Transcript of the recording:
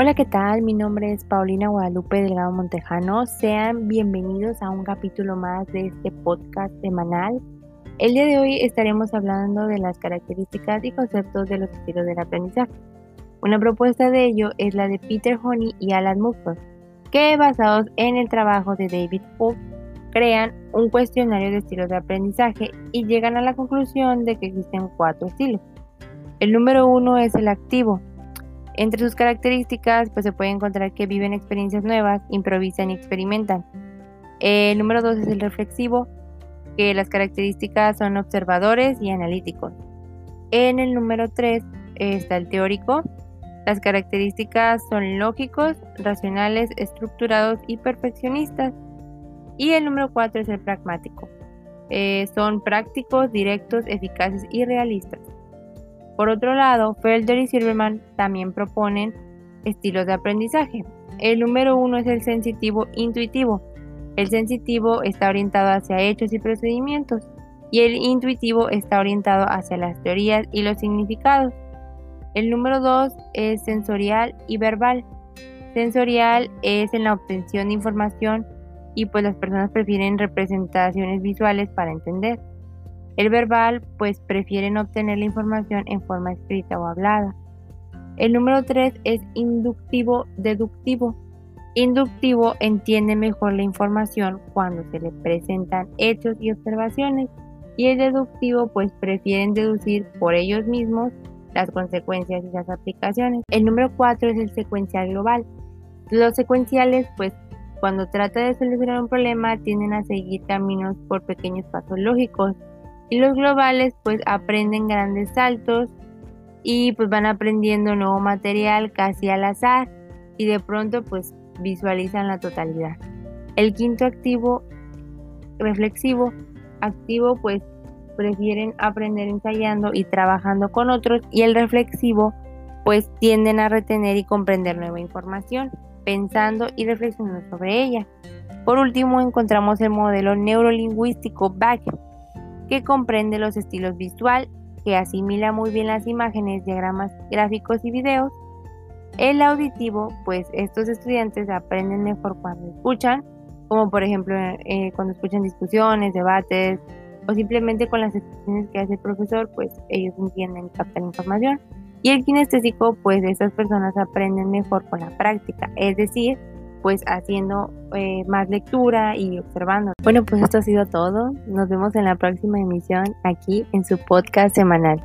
Hola, ¿qué tal? Mi nombre es Paulina Guadalupe Delgado Montejano. Sean bienvenidos a un capítulo más de este podcast semanal. El día de hoy estaremos hablando de las características y conceptos de los estilos del aprendizaje. Una propuesta de ello es la de Peter Honey y Alan Mumford, que basados en el trabajo de David Hope crean un cuestionario de estilos de aprendizaje y llegan a la conclusión de que existen cuatro estilos. El número uno es el activo. Entre sus características pues se puede encontrar que viven experiencias nuevas, improvisan y experimentan. El número dos es el reflexivo, que las características son observadores y analíticos. En el número tres está el teórico. Las características son lógicos, racionales, estructurados y perfeccionistas. Y el número 4 es el pragmático. Eh, son prácticos, directos, eficaces y realistas. Por otro lado, Felder y Silverman también proponen estilos de aprendizaje. El número 1 es el sensitivo intuitivo. El sensitivo está orientado hacia hechos y procedimientos y el intuitivo está orientado hacia las teorías y los significados. El número 2 es sensorial y verbal. Sensorial es en la obtención de información y pues las personas prefieren representaciones visuales para entender. El verbal pues prefieren obtener la información en forma escrita o hablada. El número 3 es inductivo deductivo. Inductivo entiende mejor la información cuando se le presentan hechos y observaciones y el deductivo pues prefieren deducir por ellos mismos las consecuencias y las aplicaciones. El número 4 es el secuencial global. Los secuenciales pues cuando trata de solucionar un problema tienden a seguir caminos por pequeños pasos lógicos y los globales pues aprenden grandes saltos y pues van aprendiendo nuevo material casi al azar y de pronto pues visualizan la totalidad. El quinto activo reflexivo, activo pues prefieren aprender ensayando y trabajando con otros y el reflexivo pues tienden a retener y comprender nueva información pensando y reflexionando sobre ella. Por último, encontramos el modelo neurolingüístico BAC, que comprende los estilos visual, que asimila muy bien las imágenes, diagramas gráficos y videos. El auditivo, pues estos estudiantes aprenden mejor cuando escuchan, como por ejemplo eh, cuando escuchan discusiones, debates o simplemente con las expresiones que hace el profesor, pues ellos entienden y captan información. Y el kinestésico, pues estas personas aprenden mejor con la práctica, es decir, pues haciendo eh, más lectura y observando. Bueno, pues esto ha sido todo. Nos vemos en la próxima emisión aquí en su podcast semanal.